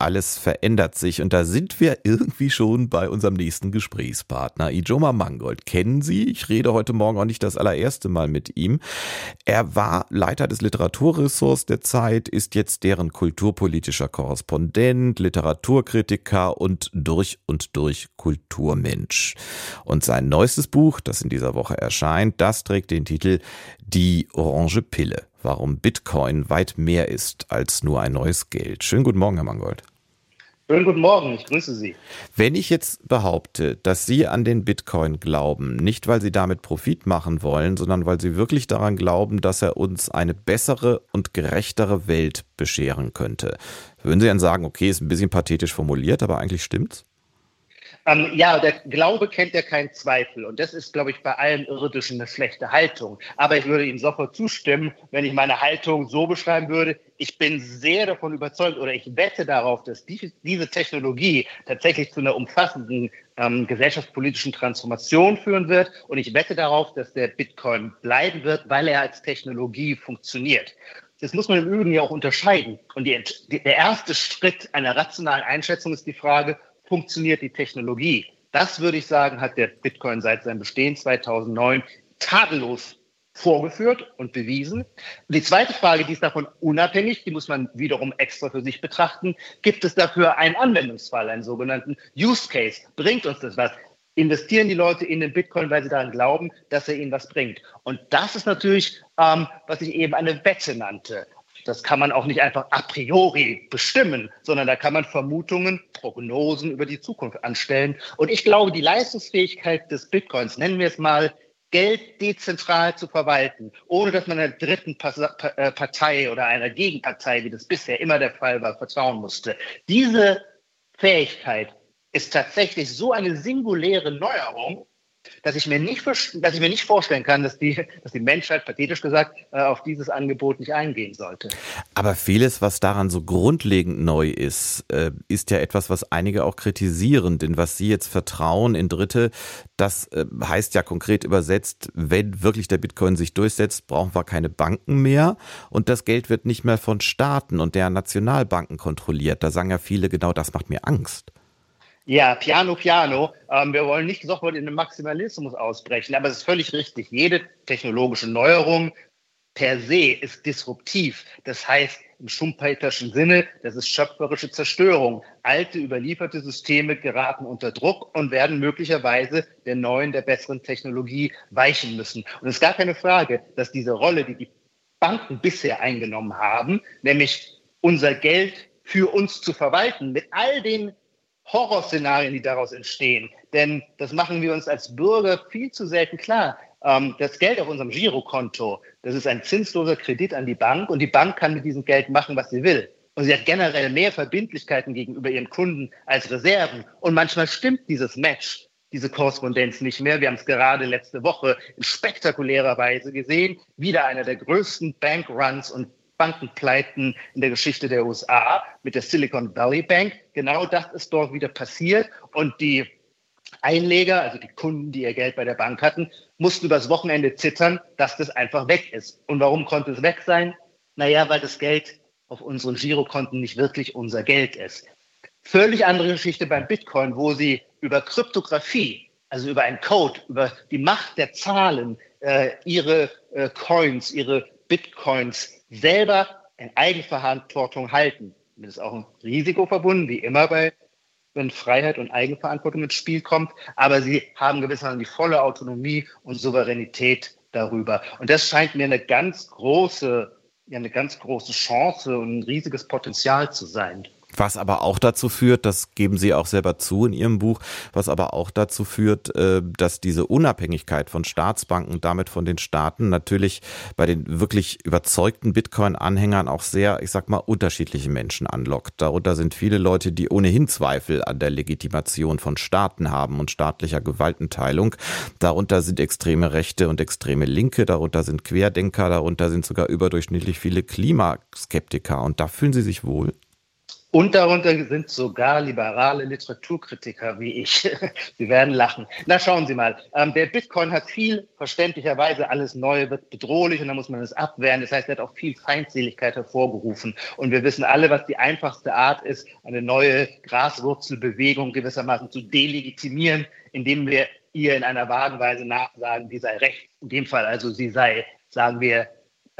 alles verändert sich und da sind wir irgendwie schon bei unserem nächsten Gesprächspartner. Ijoma Mangold kennen Sie. Ich rede heute Morgen auch nicht das allererste Mal mit ihm. Er war Leiter des Literaturressorts der Zeit, ist jetzt deren kulturpolitischer Korrespondent, Literaturkritiker und durch und durch Kulturmensch. Und sein neuestes Buch, das in dieser Woche erscheint, das trägt den Titel Die Orange Pille warum Bitcoin weit mehr ist als nur ein neues Geld. Schönen guten Morgen, Herr Mangold. Schönen guten Morgen, ich grüße Sie. Wenn ich jetzt behaupte, dass Sie an den Bitcoin glauben, nicht weil Sie damit Profit machen wollen, sondern weil Sie wirklich daran glauben, dass er uns eine bessere und gerechtere Welt bescheren könnte, würden Sie dann sagen, okay, ist ein bisschen pathetisch formuliert, aber eigentlich stimmt's? Ähm, ja, der Glaube kennt ja keinen Zweifel. Und das ist, glaube ich, bei allen Irdischen eine schlechte Haltung. Aber ich würde Ihnen sofort zustimmen, wenn ich meine Haltung so beschreiben würde. Ich bin sehr davon überzeugt oder ich wette darauf, dass die, diese Technologie tatsächlich zu einer umfassenden ähm, gesellschaftspolitischen Transformation führen wird. Und ich wette darauf, dass der Bitcoin bleiben wird, weil er als Technologie funktioniert. Das muss man im Übrigen ja auch unterscheiden. Und die, der erste Schritt einer rationalen Einschätzung ist die Frage, funktioniert die Technologie? Das würde ich sagen, hat der Bitcoin seit seinem Bestehen 2009 tadellos vorgeführt und bewiesen. Die zweite Frage, die ist davon unabhängig, die muss man wiederum extra für sich betrachten. Gibt es dafür einen Anwendungsfall, einen sogenannten Use Case? Bringt uns das was? Investieren die Leute in den Bitcoin, weil sie daran glauben, dass er ihnen was bringt? Und das ist natürlich, ähm, was ich eben eine Wette nannte. Das kann man auch nicht einfach a priori bestimmen, sondern da kann man Vermutungen, Prognosen über die Zukunft anstellen. Und ich glaube, die Leistungsfähigkeit des Bitcoins, nennen wir es mal, Geld dezentral zu verwalten, ohne dass man einer dritten äh, Partei oder einer Gegenpartei, wie das bisher immer der Fall war, vertrauen musste. Diese Fähigkeit ist tatsächlich so eine singuläre Neuerung, dass ich mir nicht, dass ich mir nicht vorstellen kann, dass die, dass die Menschheit, pathetisch gesagt, äh, auf dieses Angebot nicht eingehen sollte. Aber vieles, was daran so grundlegend neu ist, äh, ist ja etwas, was einige auch kritisieren. Denn was Sie jetzt vertrauen in Dritte, das äh, heißt ja konkret übersetzt, wenn wirklich der Bitcoin sich durchsetzt, brauchen wir keine Banken mehr und das Geld wird nicht mehr von Staaten und der Nationalbanken kontrolliert. Da sagen ja viele, genau das macht mir Angst. Ja, piano, piano. Ähm, wir wollen nicht sofort in den Maximalismus ausbrechen, aber es ist völlig richtig. Jede technologische Neuerung per se ist disruptiv. Das heißt im schumpeterschen Sinne, das ist schöpferische Zerstörung. Alte, überlieferte Systeme geraten unter Druck und werden möglicherweise der neuen, der besseren Technologie weichen müssen. Und es ist gar keine Frage, dass diese Rolle, die die Banken bisher eingenommen haben, nämlich unser Geld für uns zu verwalten, mit all den Horrorszenarien, die daraus entstehen. Denn das machen wir uns als Bürger viel zu selten klar. Ähm, das Geld auf unserem Girokonto, das ist ein zinsloser Kredit an die Bank und die Bank kann mit diesem Geld machen, was sie will. Und sie hat generell mehr Verbindlichkeiten gegenüber ihren Kunden als Reserven. Und manchmal stimmt dieses Match, diese Korrespondenz nicht mehr. Wir haben es gerade letzte Woche in spektakulärer Weise gesehen. Wieder einer der größten Bankruns und Bankenpleiten in der Geschichte der USA mit der Silicon Valley Bank. Genau das ist dort wieder passiert und die Einleger, also die Kunden, die ihr Geld bei der Bank hatten, mussten übers Wochenende zittern, dass das einfach weg ist. Und warum konnte es weg sein? Naja, weil das Geld auf unseren Girokonten nicht wirklich unser Geld ist. Völlig andere Geschichte beim Bitcoin, wo sie über Kryptographie, also über einen Code, über die Macht der Zahlen, äh, ihre äh, Coins, ihre Bitcoins selber in Eigenverantwortung halten. Damit ist auch ein Risiko verbunden, wie immer bei wenn Freiheit und Eigenverantwortung ins Spiel kommt, aber sie haben gewissermaßen die volle Autonomie und Souveränität darüber. Und das scheint mir eine ganz große, ja, eine ganz große Chance und ein riesiges Potenzial zu sein. Was aber auch dazu führt, das geben Sie auch selber zu in Ihrem Buch, was aber auch dazu führt, äh, dass diese Unabhängigkeit von Staatsbanken, damit von den Staaten natürlich bei den wirklich überzeugten Bitcoin-Anhängern auch sehr, ich sag mal, unterschiedliche Menschen anlockt. Darunter sind viele Leute, die ohnehin Zweifel an der Legitimation von Staaten haben und staatlicher Gewaltenteilung. Darunter sind extreme Rechte und extreme Linke, darunter sind Querdenker, darunter sind sogar überdurchschnittlich viele Klimaskeptiker. Und da fühlen Sie sich wohl? Und darunter sind sogar liberale Literaturkritiker wie ich. Sie werden lachen. Na, schauen Sie mal. Ähm, der Bitcoin hat viel, verständlicherweise, alles Neue wird bedrohlich und da muss man es abwehren. Das heißt, er hat auch viel Feindseligkeit hervorgerufen. Und wir wissen alle, was die einfachste Art ist, eine neue Graswurzelbewegung gewissermaßen zu delegitimieren, indem wir ihr in einer vagen Weise nachsagen, die sei recht. In dem Fall also, sie sei, sagen wir,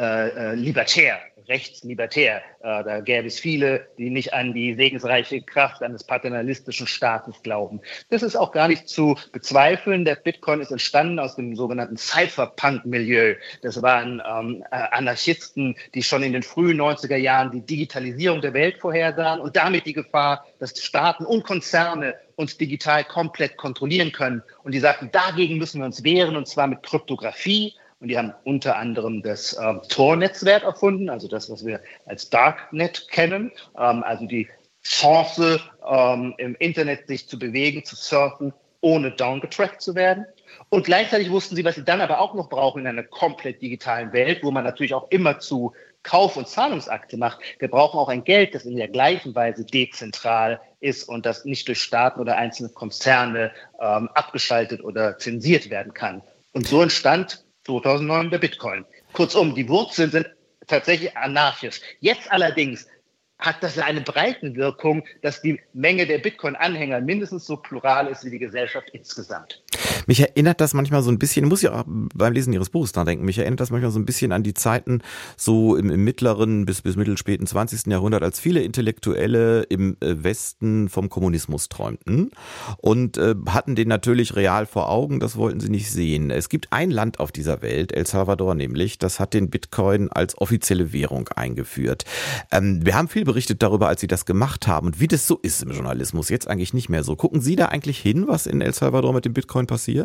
äh, äh, libertär, rechtslibertär. Äh, da gäbe es viele, die nicht an die segensreiche Kraft eines paternalistischen Staates glauben. Das ist auch gar nicht zu bezweifeln. Der Bitcoin ist entstanden aus dem sogenannten Cypherpunk-Milieu. Das waren ähm, äh, Anarchisten, die schon in den frühen 90er Jahren die Digitalisierung der Welt vorhersahen und damit die Gefahr, dass Staaten und Konzerne uns digital komplett kontrollieren können. Und die sagten, dagegen müssen wir uns wehren, und zwar mit Kryptographie, und die haben unter anderem das äh, Tor-Netzwerk erfunden, also das, was wir als Darknet kennen, ähm, also die Chance, ähm, im Internet sich zu bewegen, zu surfen, ohne downgetrackt zu werden. Und gleichzeitig wussten sie, was sie dann aber auch noch brauchen in einer komplett digitalen Welt, wo man natürlich auch immer zu Kauf- und Zahlungsakte macht. Wir brauchen auch ein Geld, das in der gleichen Weise dezentral ist und das nicht durch Staaten oder einzelne Konzerne ähm, abgeschaltet oder zensiert werden kann. Und so entstand 2009 der Bitcoin. Kurzum, die Wurzeln sind tatsächlich anarchisch. Jetzt allerdings hat das eine Breitenwirkung, dass die Menge der Bitcoin-Anhänger mindestens so plural ist wie die Gesellschaft insgesamt. Mich erinnert das manchmal so ein bisschen, muss ja auch beim Lesen Ihres Buches dran denken, mich erinnert das manchmal so ein bisschen an die Zeiten so im, im mittleren bis, bis mittelspäten 20. Jahrhundert, als viele Intellektuelle im äh, Westen vom Kommunismus träumten und äh, hatten den natürlich real vor Augen, das wollten sie nicht sehen. Es gibt ein Land auf dieser Welt, El Salvador nämlich, das hat den Bitcoin als offizielle Währung eingeführt. Ähm, wir haben viel berichtet darüber, als sie das gemacht haben und wie das so ist im Journalismus, jetzt eigentlich nicht mehr so. Gucken Sie da eigentlich hin, was in El Salvador mit dem Bitcoin passiert?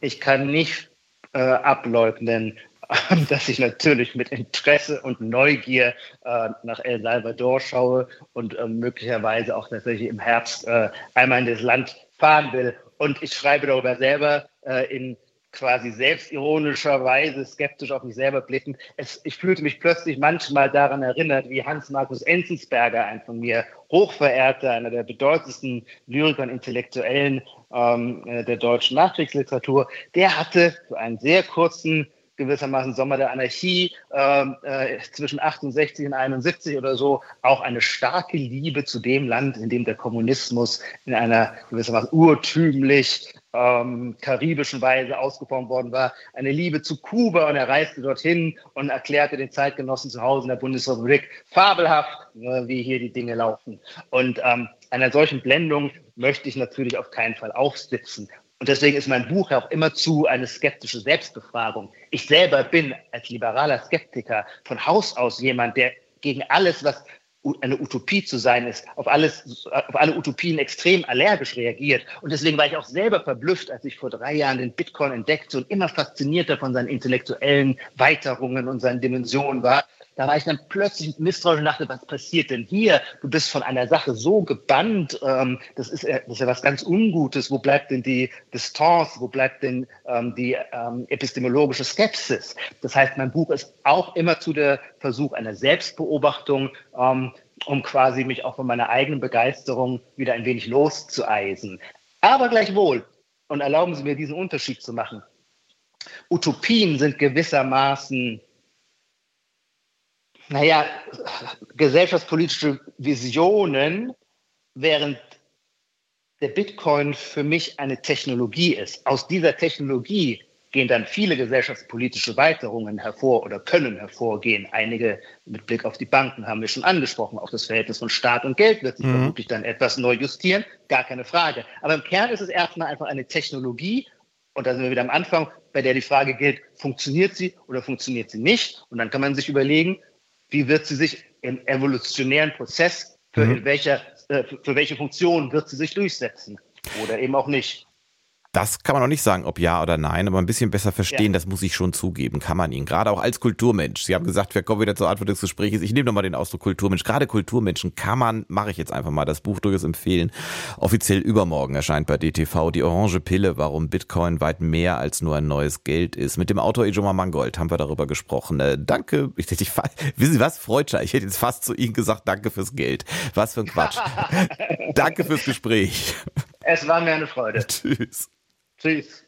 Ich kann nicht äh, ableugnen, dass ich natürlich mit Interesse und Neugier äh, nach El Salvador schaue und äh, möglicherweise auch tatsächlich im Herbst äh, einmal in das Land fahren will. Und ich schreibe darüber selber äh, in quasi selbstironischerweise skeptisch auf mich selber blickend. Es, ich fühlte mich plötzlich manchmal daran erinnert, wie Hans-Markus Enzensberger, ein von mir hochverehrter, einer der bedeutendsten Lyriker und Intellektuellen ähm, äh, der deutschen Nachkriegsliteratur, der hatte für einen sehr kurzen gewissermaßen Sommer der Anarchie ähm, äh, zwischen 68 und 71 oder so auch eine starke Liebe zu dem Land, in dem der Kommunismus in einer gewissermaßen urtümlich ähm, karibischen Weise ausgeformt worden war, eine Liebe zu Kuba und er reiste dorthin und erklärte den Zeitgenossen zu Hause in der Bundesrepublik fabelhaft, äh, wie hier die Dinge laufen. Und ähm, einer solchen Blendung möchte ich natürlich auf keinen Fall aufsitzen. Und deswegen ist mein Buch auch immer zu eine skeptische Selbstbefragung. Ich selber bin als liberaler Skeptiker von Haus aus jemand, der gegen alles, was eine Utopie zu sein ist, auf alles, auf alle Utopien extrem allergisch reagiert. Und deswegen war ich auch selber verblüfft, als ich vor drei Jahren den Bitcoin entdeckte und immer faszinierter von seinen intellektuellen Weiterungen und seinen Dimensionen war. Da war ich dann plötzlich misstrauisch und dachte, was passiert denn hier? Du bist von einer Sache so gebannt, ähm, das, ist, das ist ja was ganz Ungutes. Wo bleibt denn die Distanz? Wo bleibt denn ähm, die ähm, epistemologische Skepsis? Das heißt, mein Buch ist auch immer zu der Versuch einer Selbstbeobachtung, ähm, um quasi mich auch von meiner eigenen Begeisterung wieder ein wenig loszueisen. Aber gleichwohl, und erlauben Sie mir diesen Unterschied zu machen, Utopien sind gewissermaßen naja, gesellschaftspolitische Visionen, während der Bitcoin für mich eine Technologie ist. Aus dieser Technologie gehen dann viele gesellschaftspolitische Weiterungen hervor oder können hervorgehen. Einige mit Blick auf die Banken haben wir schon angesprochen. Auch das Verhältnis von Staat und Geld wird sich mhm. vermutlich dann etwas neu justieren, gar keine Frage. Aber im Kern ist es erstmal einfach eine Technologie. Und da sind wir wieder am Anfang, bei der die Frage gilt, funktioniert sie oder funktioniert sie nicht? Und dann kann man sich überlegen, wie wird sie sich im evolutionären Prozess, für, mhm. welcher, äh, für welche Funktion wird sie sich durchsetzen oder eben auch nicht. Das kann man noch nicht sagen, ob ja oder nein, aber ein bisschen besser verstehen, ja. das muss ich schon zugeben, kann man ihn. Gerade auch als Kulturmensch. Sie haben gesagt, wir kommen wieder zur Antwort des Gesprächs. Ich nehme nochmal den Ausdruck Kulturmensch. Gerade Kulturmenschen kann man, mache ich jetzt einfach mal, das Buch durchaus empfehlen. Offiziell übermorgen erscheint bei DTV die Orange Pille, warum Bitcoin weit mehr als nur ein neues Geld ist. Mit dem Autor Ejoma Mangold haben wir darüber gesprochen. Äh, danke, ich, ich, wissen Sie was, Freudscher, ich hätte jetzt fast zu Ihnen gesagt, danke fürs Geld. Was für ein Quatsch. danke fürs Gespräch. Es war mir eine Freude. Tschüss. Tschüss.